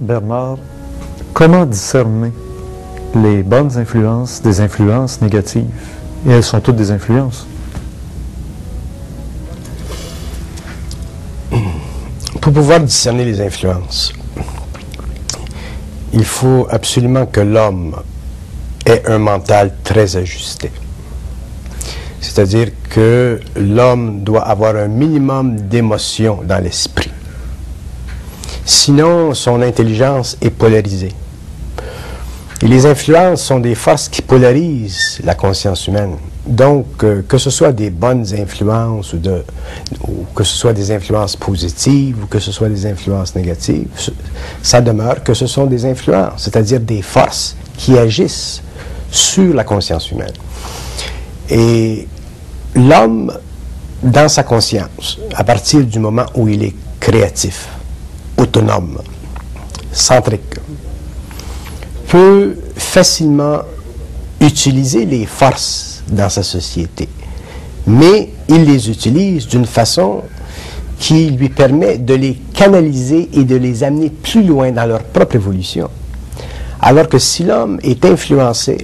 Bernard, comment discerner les bonnes influences des influences négatives? Et elles sont toutes des influences. Pour pouvoir discerner les influences, il faut absolument que l'homme ait un mental très ajusté. C'est-à-dire que l'homme doit avoir un minimum d'émotion dans l'esprit. Sinon, son intelligence est polarisée. Et les influences sont des forces qui polarisent la conscience humaine. Donc, euh, que ce soit des bonnes influences ou, ou que ce soit des influences positives ou que ce soit des influences négatives, ça demeure que ce sont des influences, c'est-à-dire des forces qui agissent sur la conscience humaine. Et l'homme, dans sa conscience, à partir du moment où il est créatif, autonome, centrique, peut facilement utiliser les forces dans sa société, mais il les utilise d'une façon qui lui permet de les canaliser et de les amener plus loin dans leur propre évolution. Alors que si l'homme est influencé,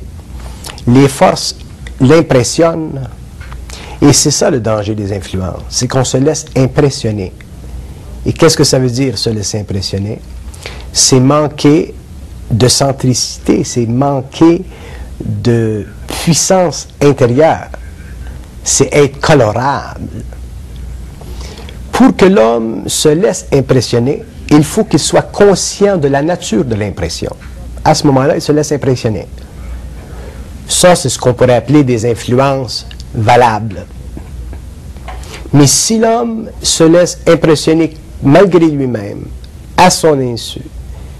les forces l'impressionnent, et c'est ça le danger des influences, c'est qu'on se laisse impressionner. Et qu'est-ce que ça veut dire, se laisser impressionner? C'est manquer de centricité, c'est manquer de puissance intérieure, c'est être colorable. Pour que l'homme se laisse impressionner, il faut qu'il soit conscient de la nature de l'impression. À ce moment-là, il se laisse impressionner. Ça, c'est ce qu'on pourrait appeler des influences valables. Mais si l'homme se laisse impressionner malgré lui-même, à son insu,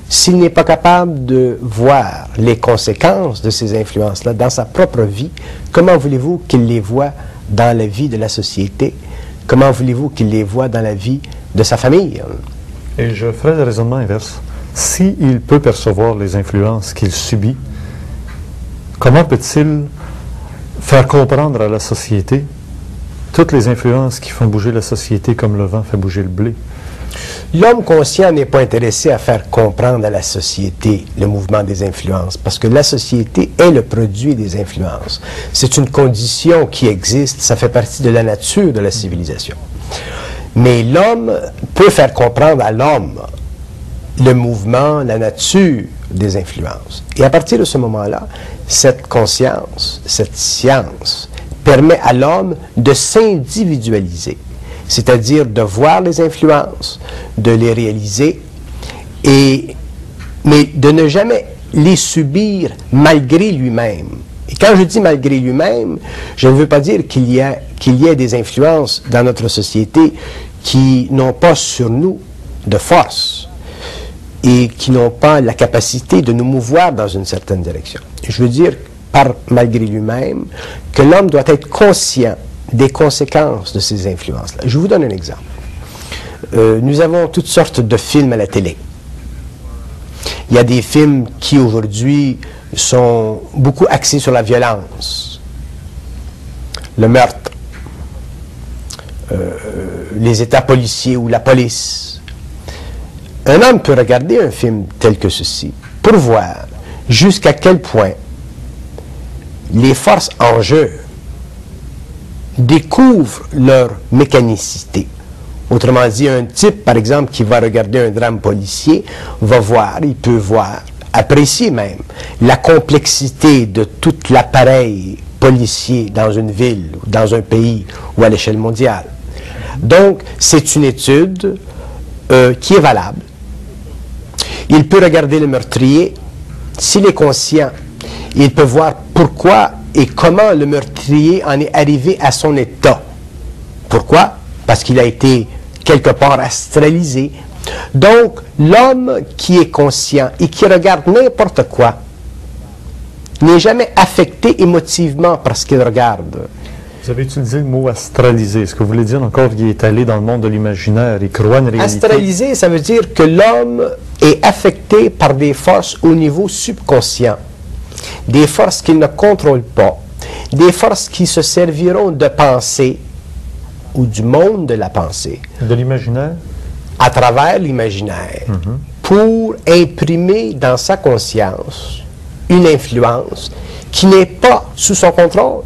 s'il n'est pas capable de voir les conséquences de ces influences-là dans sa propre vie, comment voulez-vous qu'il les voit dans la vie de la société? Comment voulez-vous qu'il les voit dans la vie de sa famille? Et je ferai le raisonnement inverse. S'il peut percevoir les influences qu'il subit, comment peut-il faire comprendre à la société toutes les influences qui font bouger la société comme le vent fait bouger le blé? L'homme conscient n'est pas intéressé à faire comprendre à la société le mouvement des influences, parce que la société est le produit des influences. C'est une condition qui existe, ça fait partie de la nature de la civilisation. Mais l'homme peut faire comprendre à l'homme le mouvement, la nature des influences. Et à partir de ce moment-là, cette conscience, cette science, permet à l'homme de s'individualiser c'est-à-dire de voir les influences, de les réaliser, et, mais de ne jamais les subir malgré lui-même. Et quand je dis malgré lui-même, je ne veux pas dire qu'il y, a, qu'il y ait des influences dans notre société qui n'ont pas sur nous de force et qui n'ont pas la capacité de nous mouvoir dans une certaine direction. Je veux dire, par malgré lui-même, que l'homme doit être conscient des conséquences de ces influences-là. Je vous donne un exemple. Euh, nous avons toutes sortes de films à la télé. Il y a des films qui aujourd'hui sont beaucoup axés sur la violence, le meurtre, euh, les états policiers ou la police. Un homme peut regarder un film tel que ceci pour voir jusqu'à quel point les forces en jeu découvrent leur mécanicité. Autrement dit, un type, par exemple, qui va regarder un drame policier, va voir, il peut voir, apprécier même, la complexité de tout l'appareil policier dans une ville, dans un pays ou à l'échelle mondiale. Donc, c'est une étude euh, qui est valable. Il peut regarder le meurtrier, s'il est conscient, il peut voir pourquoi et comment le meurtrier en est arrivé à son état. Pourquoi? Parce qu'il a été quelque part astralisé. Donc, l'homme qui est conscient et qui regarde n'importe quoi n'est jamais affecté émotivement par ce qu'il regarde. Vous avez utilisé le mot astralisé. Est-ce que vous voulez dire encore qu'il est allé dans le monde de l'imaginaire, il croit une réalité? Astralisé, ça veut dire que l'homme est affecté par des forces au niveau subconscient des forces qu'il ne contrôle pas, des forces qui se serviront de pensée ou du monde de la pensée. De l'imaginaire? À travers l'imaginaire. Mhm. pour imprimer dans sa conscience une influence qui n'est pas sous son contrôle,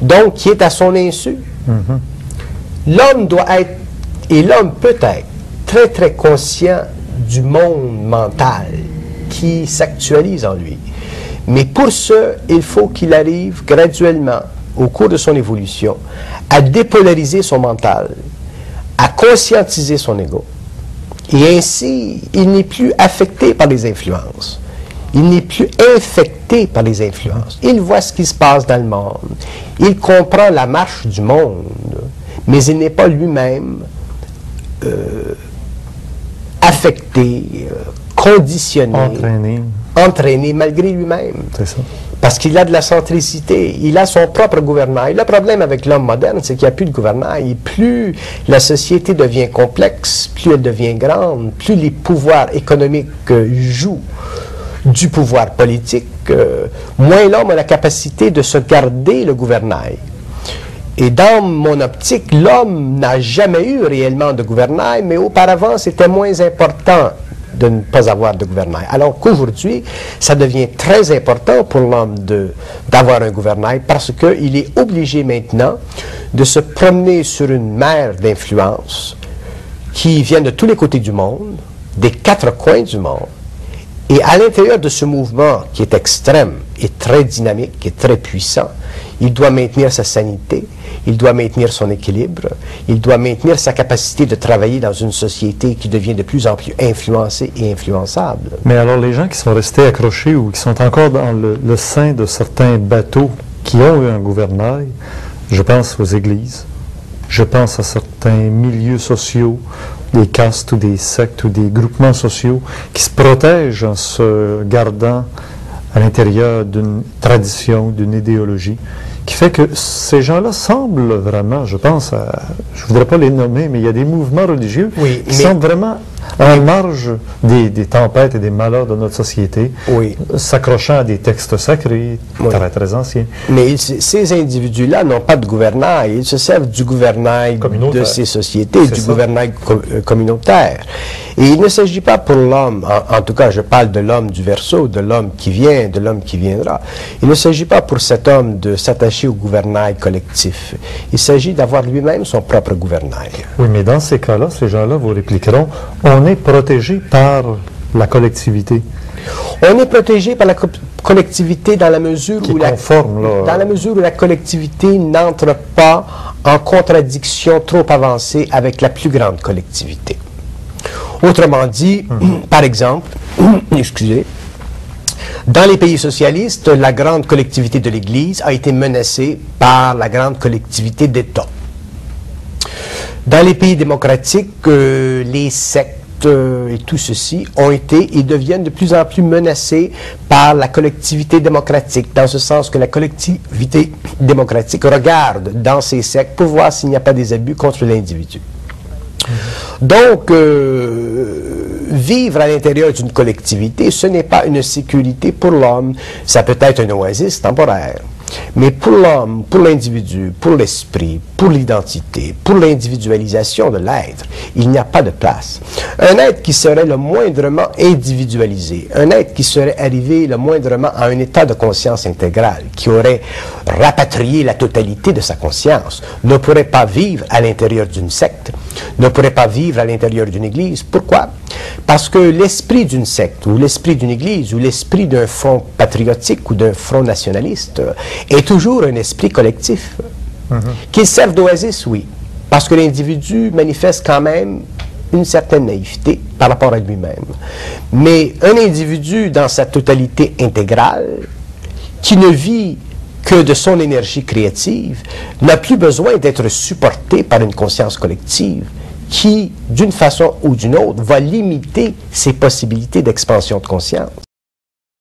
donc qui est à son insu. L'homme doit être, et l'homme peut être, très très conscient du monde mental qui s'actualise en lui. Mais pour ce, il faut qu'il arrive graduellement, au cours de son évolution, à dépolariser son mental, à conscientiser son ego. Et ainsi, il n'est plus affecté par les influences. Il n'est plus infecté par les influences. Il voit ce qui se passe dans le monde. Il comprend la marche du monde. Mais il n'est pas lui-même euh, affecté, euh, conditionné, Entraîné. Entraîné malgré lui-même. C'est ça. Parce qu'il a de la centricité, il a son propre gouvernail. Le problème avec l'homme moderne, c'est qu'il n'y a plus de gouvernail. Et plus la société devient complexe, plus elle devient grande, plus les pouvoirs économiques euh, jouent du pouvoir politique, euh, moins l'homme a la capacité de se garder le gouvernail. Et dans mon optique, l'homme n'a jamais eu réellement de gouvernail, mais auparavant, c'était moins important de ne pas avoir de gouvernail. Alors qu'aujourd'hui, ça devient très important pour l'homme d'avoir un gouvernail parce qu'il est obligé maintenant de se promener sur une mer d'influence qui vient de tous les côtés du monde, des quatre coins du monde. Et à l'intérieur de ce mouvement qui est extrême et très dynamique et très puissant, il doit maintenir sa sanité, il doit maintenir son équilibre, il doit maintenir sa capacité de travailler dans une société qui devient de plus en plus influencée et influençable. Mais alors, les gens qui sont restés accrochés ou qui sont encore dans le, sein de certains bateaux qui ont eu un gouvernail, je pense aux églises, je pense à certains milieux sociaux, des castes ou des sectes ou des groupements sociaux qui se protègent en se gardant à l'intérieur d'une tradition, d'une idéologie, qui fait que ces gens-là semblent vraiment, je pense, à, je ne voudrais pas les nommer, mais il y a des mouvements religieux Oui, qui mais- semblent vraiment en marge des, des tempêtes et des malheurs de notre société, Oui. s'accrochant à des textes sacrés Oui. très très anciens. Mais ces individus-là n'ont pas de gouvernail. Ils se servent du gouvernail de ces sociétés, du ça. gouvernail euh, communautaire. Et il ne s'agit pas pour l'homme, en, en tout cas je parle de l'homme du verso, de l'homme qui vient, de l'homme qui viendra. Il ne s'agit pas pour cet homme de s'attacher au gouvernail collectif. Il s'agit d'avoir lui-même son propre gouvernail. Oui, mais dans ces cas-là, ces gens-là vous répliqueront, on est protégé par la collectivité. On est protégé par la co- collectivité dans la mesure Qui où la, conforme, là. dans la mesure où la collectivité n'entre pas en contradiction trop avancée avec la plus grande collectivité. Autrement dit, par exemple, excusez, dans les pays socialistes, la grande collectivité de l'Église a été menacée par la grande collectivité d'État. Dans les pays démocratiques, euh, les sectes et tout ceci ont été et deviennent de plus en plus menacés par la collectivité démocratique, dans ce sens que la collectivité démocratique regarde dans ces sectes pour voir s'il n'y a pas des abus contre l'individu. Donc, euh, vivre à l'intérieur d'une collectivité, ce n'est pas une sécurité pour l'homme. Ça peut être une oasis temporaire. Mais pour l'homme, pour l'individu, pour l'esprit, pour l'identité, pour l'individualisation de l'être, il n'y a pas de place. Un être qui serait le moindrement individualisé, un être qui serait arrivé le moindrement à un état de conscience intégrale, qui aurait rapatrié la totalité de sa conscience, ne pourrait pas vivre à l'intérieur d'une secte, ne pourrait pas vivre à l'intérieur d'une église. Pourquoi? Parce que l'esprit d'une secte, ou l'esprit d'une église, ou l'esprit d'un front patriotique ou d'un front nationaliste est toujours un esprit collectif. Qu'il serve d'oasis, oui, parce que l'individu manifeste quand même une certaine naïveté par rapport à lui-même. Mais un individu dans sa totalité intégrale, qui ne vit que de son énergie créative, n'a plus besoin d'être supporté par une conscience collective qui, d'une façon ou d'une autre, va limiter ses possibilités d'expansion de conscience.